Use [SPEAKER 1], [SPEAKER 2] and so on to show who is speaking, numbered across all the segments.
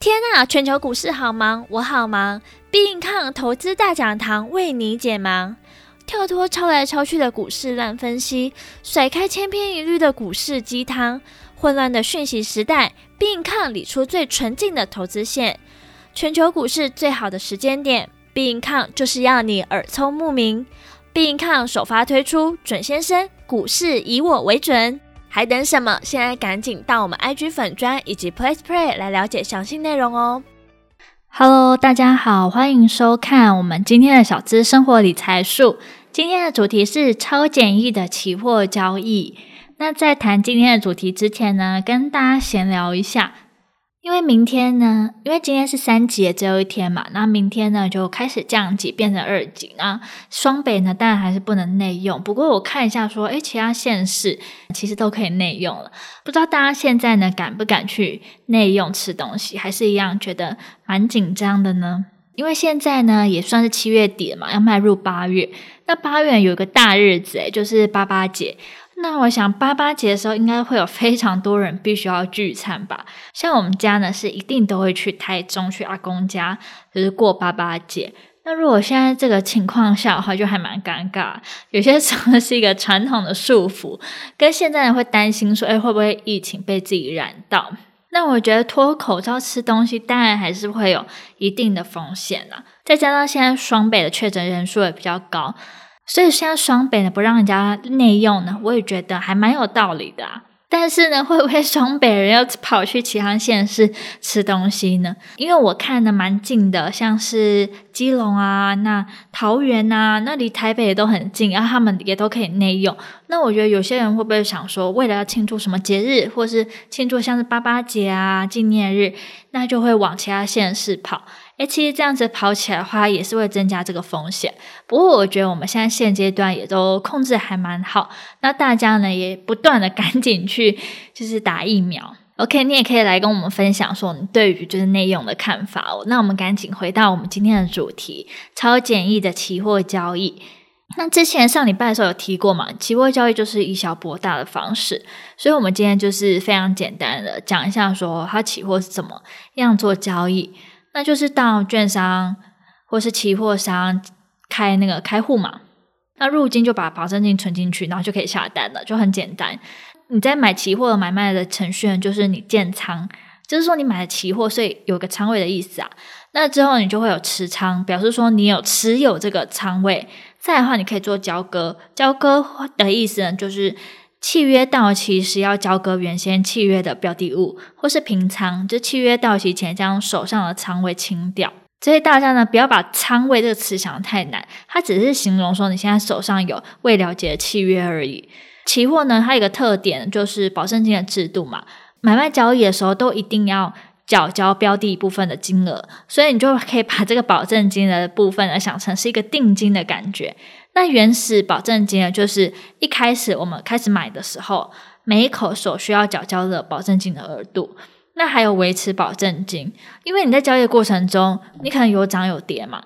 [SPEAKER 1] 天呐，全球股市好忙，我好忙。必应抗投资大讲堂为你解忙，跳脱抄来抄去的股市乱分析，甩开千篇一律的股市鸡汤。混乱的讯息时代，必应抗理出最纯净的投资线。全球股市最好的时间点，必应抗就是要你耳聪目明。必应抗首发推出，准先生，股市以我为准。还等什么？现在赶紧到我们 IG 粉砖以及 PlayPlay 来了解详细内容哦
[SPEAKER 2] ！Hello，大家好，欢迎收看我们今天的小资生活理财树。今天的主题是超简易的期货交易。那在谈今天的主题之前呢，跟大家闲聊一下。因为明天呢，因为今天是三级的最后一天嘛，那明天呢就开始降级变成二级。那双北呢，当然还是不能内用。不过我看一下说，诶，其他县市其实都可以内用了。不知道大家现在呢敢不敢去内用吃东西，还是一样觉得蛮紧张的呢？因为现在呢也算是七月底了嘛，要迈入八月。那八月有一个大日子，诶，就是八八节。那我想八八节的时候，应该会有非常多人必须要聚餐吧？像我们家呢，是一定都会去台中去阿公家，就是过八八节。那如果现在这个情况下的话，就还蛮尴尬。有些时候是一个传统的束缚，跟现在人会担心说，诶，会不会疫情被自己染到？那我觉得脱口罩吃东西，当然还是会有一定的风险啦。再加上现在双北的确诊人数也比较高。所以现在双北呢不让人家内用呢，我也觉得还蛮有道理的啊。但是呢，会不会双北人要跑去其他县市吃东西呢？因为我看的蛮近的，像是基隆啊、那桃园啊，那离台北也都很近，然后他们也都可以内用。那我觉得有些人会不会想说，为了要庆祝什么节日，或是庆祝像是八八节啊、纪念日，那就会往其他县市跑。诶，其实这样子跑起来的话，也是会增加这个风险。不过，我觉得我们现在现阶段也都控制还蛮好。那大家呢，也不断的赶紧去就是打疫苗。OK，你也可以来跟我们分享说你对于就是内用的看法哦。那我们赶紧回到我们今天的主题：超简易的期货交易。那之前上礼拜的时候有提过嘛，期货交易就是以小博大的方式。所以，我们今天就是非常简单的讲一下说它期货是怎么样做交易。那就是到券商或是期货商开那个开户嘛，那入金就把保证金存进去，然后就可以下单了，就很简单。你在买期货买卖的程序，就是你建仓，就是说你买了期货，所以有个仓位的意思啊。那之后你就会有持仓，表示说你有持有这个仓位。再的话，你可以做交割，交割的意思呢，就是。契约到期时要交割原先契约的标的物，或是平仓，就契约到期前将手上的仓位清掉。所以大家呢，不要把仓位这个词想得太难，它只是形容说你现在手上有未了结的契约而已。期货呢，它有一个特点就是保证金的制度嘛，买卖交易的时候都一定要缴交标的一部分的金额，所以你就可以把这个保证金的部分呢想成是一个定金的感觉。那原始保证金呢，就是一开始我们开始买的时候，每一口所需要缴交的保证金的额度。那还有维持保证金，因为你在交易过程中，你可能有涨有跌嘛。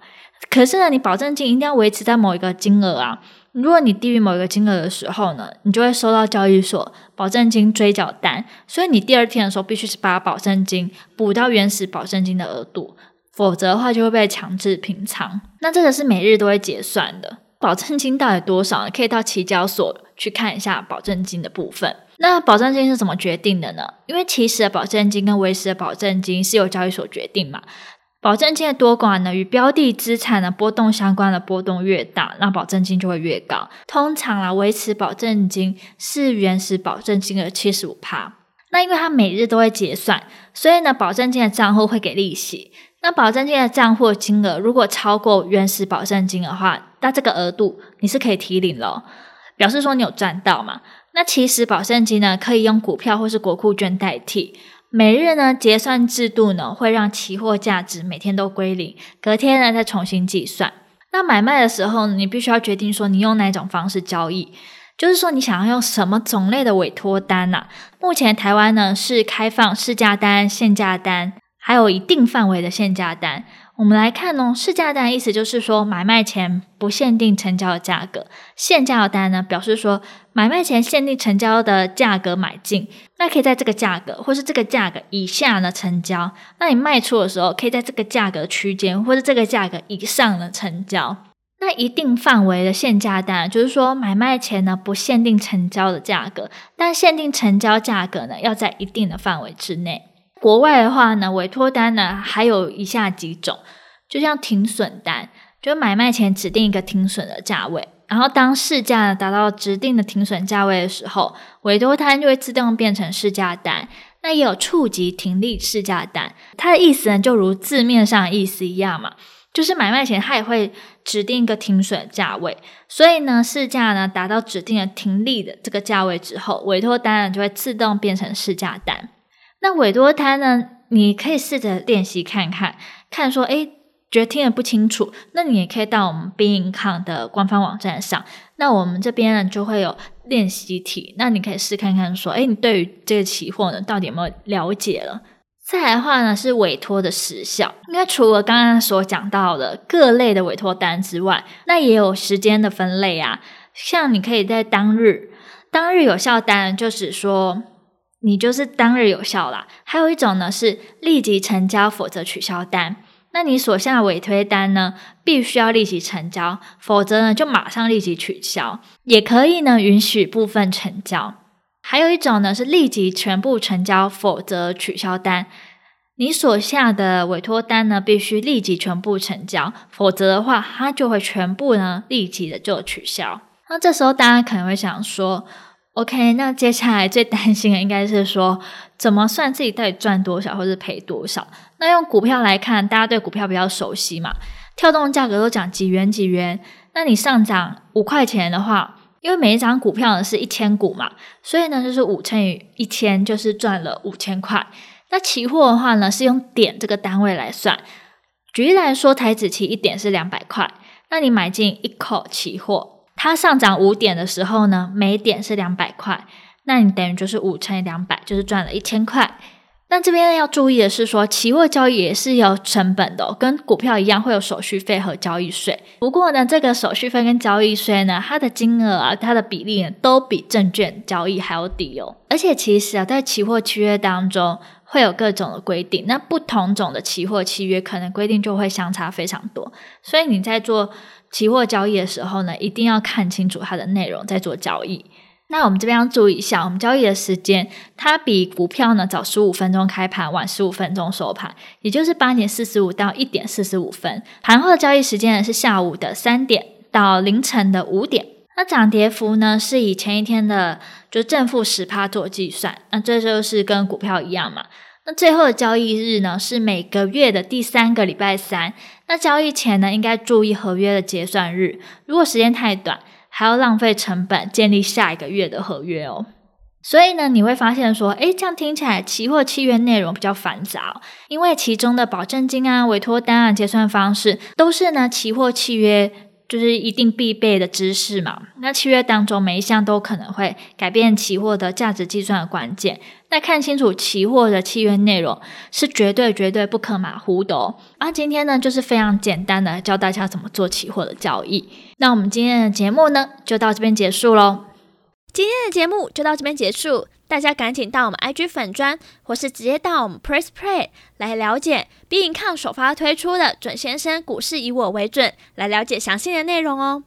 [SPEAKER 2] 可是呢，你保证金一定要维持在某一个金额啊。如果你低于某一个金额的时候呢，你就会收到交易所保证金追缴单。所以你第二天的时候，必须是把保证金补到原始保证金的额度，否则的话就会被强制平仓。那这个是每日都会结算的。保证金到底多少呢？可以到期交所去看一下保证金的部分。那保证金是怎么决定的呢？因为期时的保证金跟维持的保证金是由交易所决定嘛。保证金的多寡呢，与标的资产的波动相关的波动越大，那保证金就会越高。通常啊，维持保证金是原始保证金的七十五趴。那因为它每日都会结算，所以呢，保证金的账户会给利息。那保证金的账户金额如果超过原始保证金的话，那这个额度你是可以提领了，表示说你有赚到嘛。那其实保证金呢，可以用股票或是国库券代替。每日呢结算制度呢，会让期货价值每天都归零，隔天呢再重新计算。那买卖的时候呢，你必须要决定说你用哪种方式交易，就是说你想要用什么种类的委托单呐、目前台湾呢是开放市价单、限价单。还有一定范围的限价单，我们来看哦，市价单意思就是说买卖前不限定成交的价格，限价单呢表示说买卖前限定成交的价格买进，那可以在这个价格或是这个价格以下呢成交，那你卖出的时候可以在这个价格区间或是这个价格以上呢成交。那一定范围的限价单就是说买卖前呢不限定成交的价格，但限定成交价格呢要在一定的范围之内。国外的话呢，委托单呢还有以下几种，就像停损单，就买卖前指定一个停损的价位，然后当市价呢达到指定的停损价位的时候，委托单就会自动变成市价单。那也有触及停利市价单，它的意思呢就如字面上的意思一样嘛，就是买卖前它也会指定一个停损价位，所以呢市价呢达到指定的停利的这个价位之后，委托单呢就会自动变成市价单。那委托单呢？你可以试着练习看看，看说，诶，觉得听得不清楚，那你也可以到我们 Be.income 的官方网站上，那我们这边呢就会有练习题，那你可以试看看说，诶，你对于这个期货呢，到底有没有了解了？再来的话呢，是委托的时效，因为除了刚刚所讲到的各类的委托单之外，那也有时间的分类啊，像你可以在当日，当日有效单，就是说。你就是当日有效啦。还有一种呢是立即成交，否则取消单。那你所下的委托单呢，必须要立即成交，否则呢就马上立即取消。也可以呢允许部分成交。还有一种呢是立即全部成交，否则取消单。你所下的委托单呢必须立即全部成交，否则的话它就会全部呢立即的就取消。那这时候大家可能会想说。OK，那接下来最担心的应该是说，怎么算自己到底赚多少或是赔多少？那用股票来看，大家对股票比较熟悉嘛，跳动价格都讲几元几元。那你上涨五块钱的话，因为每一张股票呢是一千股嘛，所以呢就是五乘以一千，就是赚了五千块。那期货的话呢是用点这个单位来算，举例来说，台指期一点是两百块，那你买进一口期货。它上涨五点的时候呢，每点是两百块，那你等于就是五乘以两百，就是赚了一千块。那这边要注意的是说，期货交易也是有成本的，跟股票一样会有手续费和交易税。不过呢，这个手续费跟交易税呢，它的金额啊，它的比例呢，都比证券交易还要低哦。而且其实啊，在期货契约当中会有各种的规定，那不同种的期货契约可能规定就会相差非常多，所以你在做。期货交易的时候呢，一定要看清楚它的内容再做交易。那我们这边要注意一下，我们交易的时间，它比股票呢早十五分钟开盘，晚十五分钟收盘，也就是八点四十五到一点四十五分。盘后的交易时间呢是下午的三点到凌晨的五点。那涨跌幅呢是以前一天的就正负十趴做计算，那这就是跟股票一样嘛。那最后的交易日呢是每个月的第三个礼拜三。那交易前呢，应该注意合约的结算日。如果时间太短，还要浪费成本建立下一个月的合约哦。所以呢，你会发现说，诶，这样听起来期货契约内容比较繁杂，因为其中的保证金啊、委托单啊、结算方式，都是呢期货契约。就是一定必备的知识嘛。那契约当中每一项都可能会改变期货的价值计算的关键。那看清楚期货的契约内容是绝对绝对不可马虎的哦。啊，今天呢就是非常简单的教大家怎么做期货的交易。那我们今天的节目呢就到这边结束喽。
[SPEAKER 1] 今天的节目就到这边结束。大家赶紧到我们 IG 粉专，或是直接到我们 Press Play 来了解 Be Income 首发推出的准先生股市以我为准，来了解详细的内容哦。